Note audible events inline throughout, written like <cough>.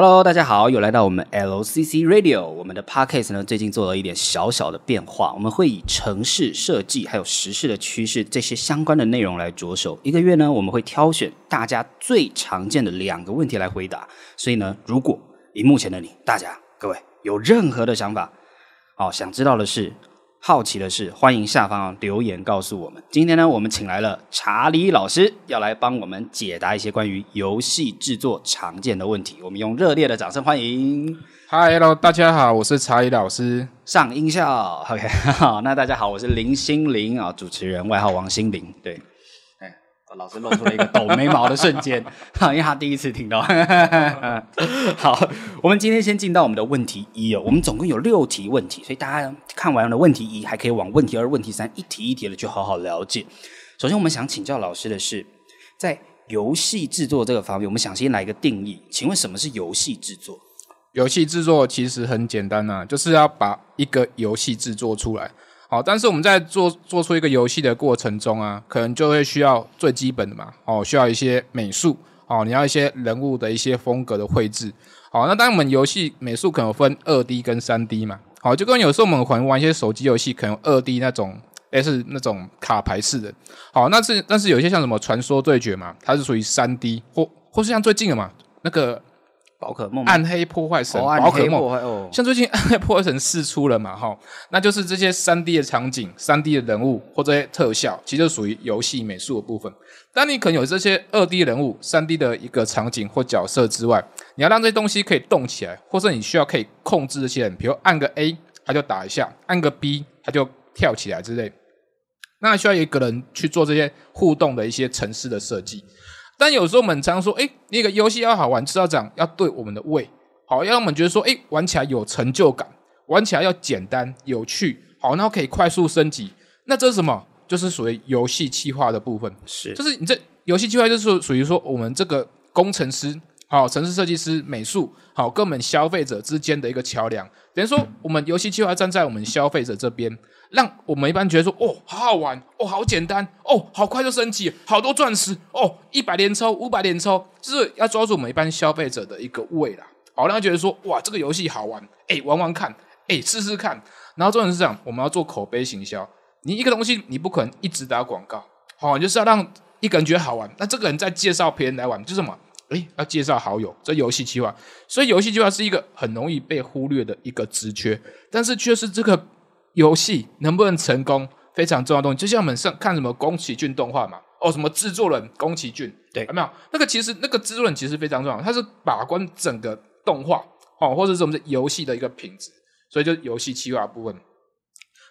Hello，大家好，又来到我们 LCC Radio。我们的 Podcast 呢，最近做了一点小小的变化。我们会以城市设计还有时事的趋势这些相关的内容来着手。一个月呢，我们会挑选大家最常见的两个问题来回答。所以呢，如果以目前的你，大家各位有任何的想法，哦，想知道的是。好奇的是，欢迎下方留言告诉我们。今天呢，我们请来了查理老师，要来帮我们解答一些关于游戏制作常见的问题。我们用热烈的掌声欢迎。Hi，Hello，大家好，我是查理老师。上音效，OK，好，那大家好，我是林心凌啊，主持人，外号王心凌，对。老师露出了一个抖眉毛的瞬间，<laughs> 因为他第一次听到。<laughs> 好，我们今天先进到我们的问题一哦，我们总共有六题问题，所以大家看完了问题一，还可以往问题二、问题三一题一题的去好好了解。首先，我们想请教老师的是，在游戏制作这个方面，我们想先来一个定义，请问什么是游戏制作？游戏制作其实很简单呐、啊，就是要把一个游戏制作出来。好，但是我们在做做出一个游戏的过程中啊，可能就会需要最基本的嘛，哦，需要一些美术，哦，你要一些人物的一些风格的绘制。好，那当然我们游戏美术可能分二 D 跟三 D 嘛，好，就跟有时候我们可能玩一些手机游戏，可能二 D 那种，诶是那种卡牌式的。好，那是但是有一些像什么传说对决嘛，它是属于三 D，或或是像最近的嘛，那个。宝可梦，暗黑破坏神，宝、哦、可梦，哦、像最近 <laughs> 暗黑破坏神四出了嘛，哈，那就是这些三 D 的场景、三 D 的人物或这些特效，其实就属于游戏美术的部分。当你可能有这些二 D 人物、三 D 的一个场景或角色之外，你要让这些东西可以动起来，或者你需要可以控制这些人，比如按个 A，他就打一下；按个 B，他就跳起来之类。那需要一个人去做这些互动的一些程式的设计。但有时候我们常说，诶，那个游戏要好玩，知道讲要对我们的胃，好，要让我们觉得说，诶，玩起来有成就感，玩起来要简单有趣，好，然后可以快速升级。那这是什么？就是属于游戏企划的部分。是，就是你这游戏计划就是属于说我们这个工程师，好，城市设计师、美术，好，跟我们消费者之间的一个桥梁。等于说，我们游戏计划站在我们消费者这边。让我们一般觉得说，哦，好好玩，哦，好简单，哦，好快就升级，好多钻石，哦，一百连抽，五百连抽，就是要抓住我们一般消费者的一个胃啦，好让他觉得说，哇，这个游戏好玩，诶，玩玩看，诶，试试看。然后重点是这样，我们要做口碑行销，你一个东西你不可能一直打广告，好，就是要让一个人觉得好玩，那这个人再介绍别人来玩，就是什么？诶，要介绍好友，这游戏企划，所以游戏企划是一个很容易被忽略的一个职缺，但是却是这个。游戏能不能成功非常重要的东西，就像我们上看什么宫崎骏动画嘛，哦，什么制作人宫崎骏，对，有没有？那个其实那个制作人其实非常重要，他是把关整个动画哦，或者是我们这游戏的一个品质，所以就游戏企划部分。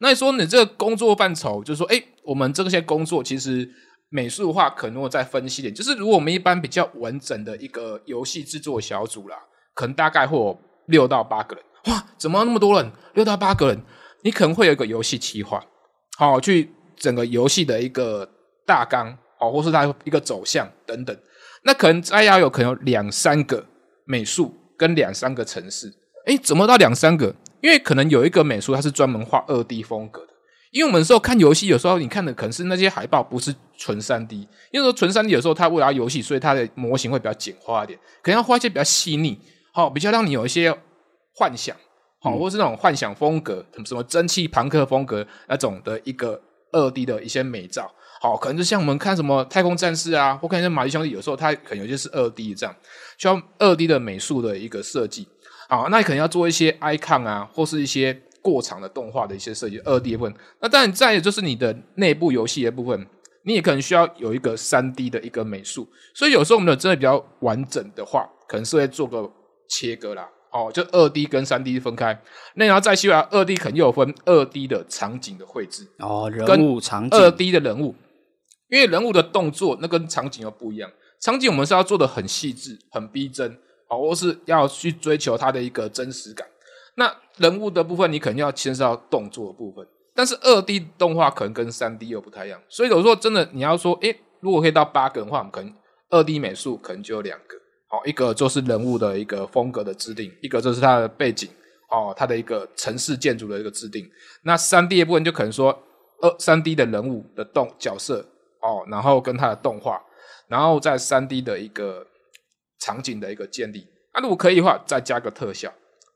那你说你这个工作范畴，就是说，诶，我们这些工作其实美术的话，可能我再分析点，就是如果我们一般比较完整的一个游戏制作小组啦，可能大概会有六到八个人，哇，怎么那么多人？六到八个人。你可能会有一个游戏企划，好，去整个游戏的一个大纲，好，或是它一个走向等等。那可能再要有可能有两三个美术跟两三个程式，诶，怎么到两三个？因为可能有一个美术它是专门画二 D 风格的，因为我们有时候看游戏，有时候你看的可能是那些海报，不是纯三 D。因为说纯三 D 有时候它为了游戏，所以它的模型会比较简化一点，可能要画一些比较细腻，好，比较让你有一些幻想。好，或是那种幻想风格，什么蒸汽朋克风格那种的一个二 D 的一些美照，好，可能就像我们看什么太空战士啊，或看一些玛丽兄弟，有时候它可能有些是二 D 这样，需要二 D 的美术的一个设计，好，那你可能要做一些 icon 啊，或是一些过场的动画的一些设计，二 D 的部分。那当然，再有就是你的内部游戏的部分，你也可能需要有一个三 D 的一个美术，所以有时候我们的真的比较完整的话，可能是会做个切割啦。哦，就二 D 跟三 D 分开，那然后再细化，二 D 肯定有分二 D 的场景的绘制哦，人物场景，二 D 的人物，因为人物的动作那跟场景又不一样，场景我们是要做的很细致、很逼真，哦，或是要去追求它的一个真实感。那人物的部分，你肯定要牵涉到动作部分，但是二 D 动画可能跟三 D 又不太一样，所以有时候真的你要说，诶，如果可以到八个人的话，我们可能二 D 美术可能就有两个。好，一个就是人物的一个风格的制定，一个就是它的背景，哦，它的一个城市建筑的一个制定。那三 D 的部分就可能说，二三 D 的人物的动角色，哦，然后跟它的动画，然后在三 D 的一个场景的一个建立。啊，如果可以的话，再加个特效。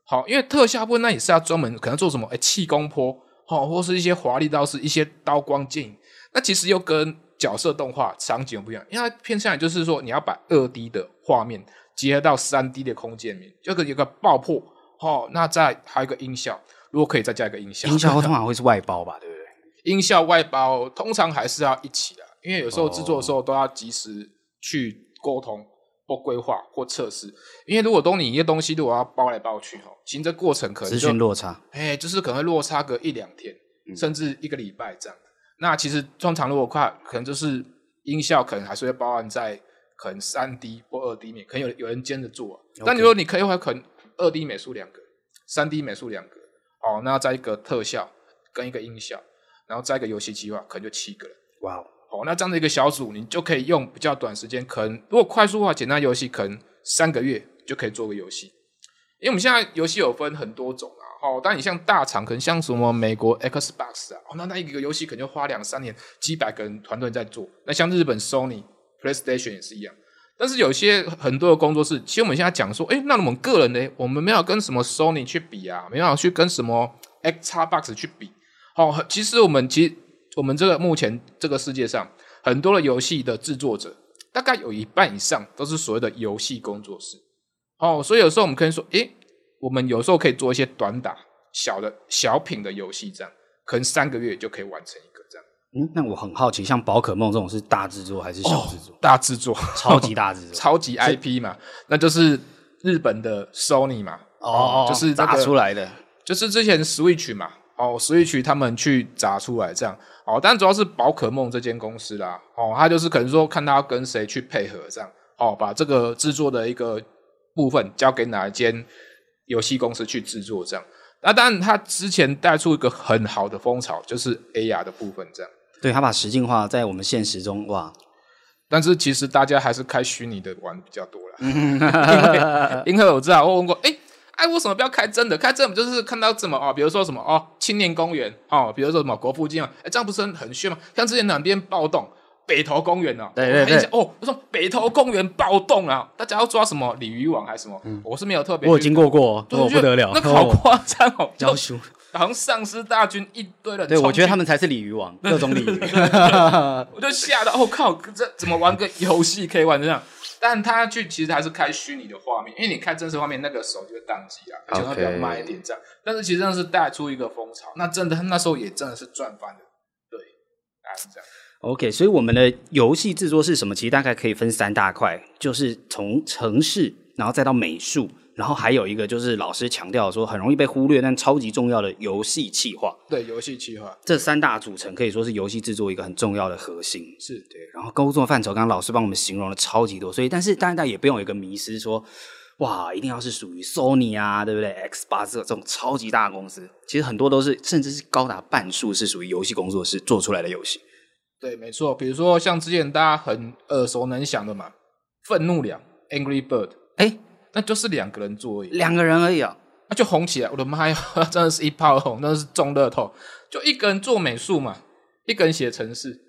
好，因为特效部分那也是要专门可能做什么，哎，气功波，好，或是一些华丽刀式，一些刀光剑影。那其实又跟角色动画场景不一样，因为它偏向于就是说，你要把二 D 的画面结合到三 D 的空间里面，就可以有个爆破，好，那再还有一个音效，如果可以再加一个音效，音效通常会是外包吧，对不对？<laughs> 音效外包通常还是要一起的，因为有时候制作的时候都要及时去沟通。或规划或测试，因为如果都你一个东西，如果要包来包去，哈，其实这过程可能就资讯落差，哎，就是可能会落差个一两天，嗯、甚至一个礼拜这样。那其实通常如果快，可能就是音效可能还是会包含在可能三 D 或二 D 面，可能有有人兼着做。但你说你可以的话，可能二 D 美术两个，三 D 美术两个，哦，那再一个特效跟一个音效，然后再一个游戏计划，可能就七个了。哇哦。哦，那这样的一个小组，你就可以用比较短时间，可能如果快速化简单游戏，可能三个月就可以做个游戏。因为我们现在游戏有分很多种啊，哦，但你像大厂，可能像什么美国 Xbox 啊，那那一个游戏可能就花两三年，几百个人团队在做。那像日本 Sony PlayStation 也是一样。但是有些很多的工作室，其实我们现在讲说，哎，那我们个人呢，我们没有跟什么 Sony 去比啊，没有去跟什么 Xbox 去比。哦，其实我们其实。我们这个目前这个世界上很多的游戏的制作者，大概有一半以上都是所谓的游戏工作室。哦，所以有时候我们可以说，诶，我们有时候可以做一些短打、小的小品的游戏，这样可能三个月就可以完成一个这样。嗯，那我很好奇，像宝可梦这种是大制作还是小制作？哦，大制作，<laughs> 超级大制作，<laughs> 超级 IP 嘛，那就是日本的 Sony 嘛。哦，就是打出来的，就是之前 Switch 嘛。哦，Switch 他们去砸出来这样。哦，但主要是宝可梦这间公司啦，哦，他就是可能说看他要跟谁去配合这样，哦，把这个制作的一个部分交给哪一间游戏公司去制作这样。那当然，他之前带出一个很好的风潮，就是 AR 的部分这样。对，他把实境化在我们现实中哇，但是其实大家还是开虚拟的玩比较多啦。<laughs> 因为我知道我问过，哎。哎，为什么不要开真的？开真的就是看到什么哦，比如说什么哦，青年公园哦，比如说什么国父纪念，哎，这样不是很很炫吗？像之前两边暴动，北投公园哦，对对对，哦，我说北投公园暴动啊，大家要抓什么鲤鱼王还是什么？嗯，我是没有特别，我有经过过，我不得了，那好夸张哦，教书，好像丧尸大军一堆人，对，我觉得他们才是鲤鱼王，各种鲤鱼，<laughs> 我就吓到，我靠，这怎么玩个游戏可以玩这样？但他去其实还是开虚拟的画面，因为你开真实画面，那个手就会宕机啊，而且会比较慢一点这样。但是其实真的是带出一个风潮，那真的那时候也真的是赚翻的，对，大概是这样。OK，所以我们的游戏制作是什么？其实大概可以分三大块，就是从程式，然后再到美术。然后还有一个就是老师强调说很容易被忽略但超级重要的游戏企划。对，游戏企划这三大组成可以说是游戏制作一个很重要的核心。是对。然后工作范畴，刚刚老师帮我们形容了超级多，所以但是大家也不用有一个迷失说，哇，一定要是属于 Sony 啊，对不对？Xbox 这种超级大的公司，其实很多都是甚至是高达半数是属于游戏工作室做出来的游戏。对，没错。比如说像之前大家很耳熟能详的嘛，愤怒鸟 Angry Bird，哎。那就是两个人做而已，两个人而已啊，那就红起来！我的妈呀，<laughs> 真的是一炮红，真的是中乐透。就一个人做美术嘛，一个人写程式。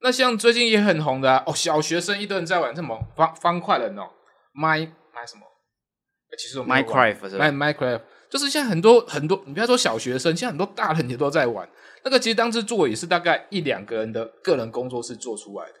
那像最近也很红的啊，哦，小学生一堆人在玩什么方方块人哦，My My 什么？其实 Minecraft 是吧？My Minecraft 就是现在很多很多，你不要说小学生，现在很多大人也都在玩。那个其实当时做也是大概一两个人的个人工作室做出来的。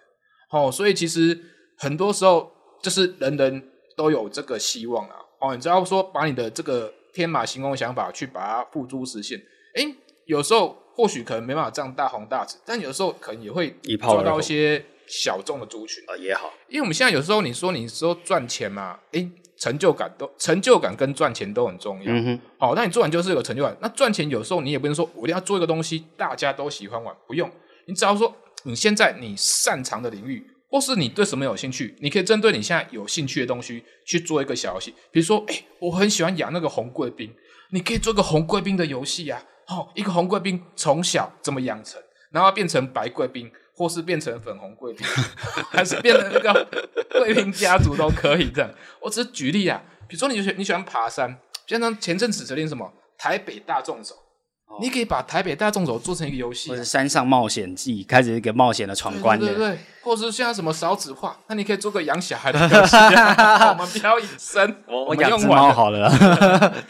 哦，所以其实很多时候就是人人。都有这个希望啊！哦，你只要说把你的这个天马行空想法去把它付诸实现，诶，有时候或许可能没办法这样大红大紫，但有时候可能也会抓到一些小众的族群啊，也好。因为我们现在有时候你说你说赚钱嘛，诶，成就感都成就感跟赚钱都很重要。嗯哼。好，那你做完就是有成就感。那赚钱有时候你也不能说我一定要做一个东西大家都喜欢玩，不用。你只要说你现在你擅长的领域。或是你对什么有兴趣，你可以针对你现在有兴趣的东西去做一个小游戏。比如说，哎，我很喜欢养那个红贵宾，你可以做个红贵宾的游戏啊。哦，一个红贵宾从小怎么养成，然后变成白贵宾，或是变成粉红贵宾，<laughs> 还是变成那个贵宾家族都可以这样。我只是举例啊，比如说你喜你喜欢爬山，就像前阵子指令什么台北大纵走，你可以把台北大众走做成一个游戏，或者山上冒险记，开始一个冒险的闯关的，对对对，或者是现在什么少子化，那你可以做个养小孩的游戏，<laughs> 我们不要隐身，我我养只猫好了。<laughs>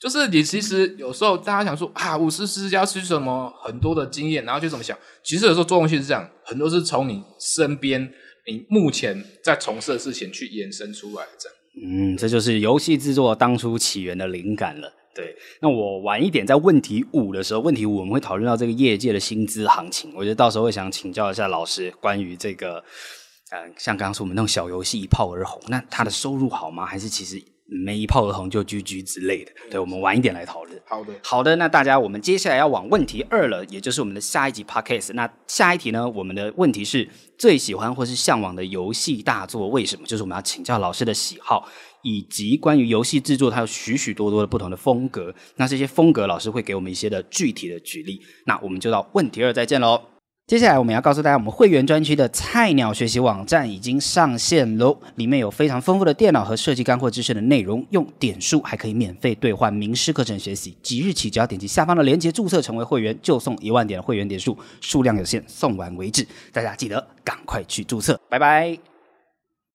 就是你其实有时候大家想说啊，五十四家是什么很多的经验，然后就怎么想。其实有时候做东西是这样，很多是从你身边你目前在从事的事情去延伸出来的。这样，嗯，这就是游戏制作当初起源的灵感了。对，那我晚一点在问题五的时候，问题五我们会讨论到这个业界的薪资行情。我觉得到时候会想请教一下老师关于这个，呃，像刚刚说我们那种小游戏一炮而红，那他的收入好吗？还是其实没一炮而红就 GG 之类的？对，我们晚一点来讨论。好的，好的，那大家我们接下来要往问题二了，也就是我们的下一集 Podcast。那下一题呢，我们的问题是最喜欢或是向往的游戏大作为什么？就是我们要请教老师的喜好。以及关于游戏制作，它有许许多多的不同的风格。那这些风格，老师会给我们一些的具体的举例。那我们就到问题二再见喽。接下来我们要告诉大家，我们会员专区的菜鸟学习网站已经上线喽，里面有非常丰富的电脑和设计干货知识的内容，用点数还可以免费兑换名师课程学习。即日起，只要点击下方的链接注册成为会员，就送一万点的会员点数，数量有限，送完为止。大家记得赶快去注册，拜拜。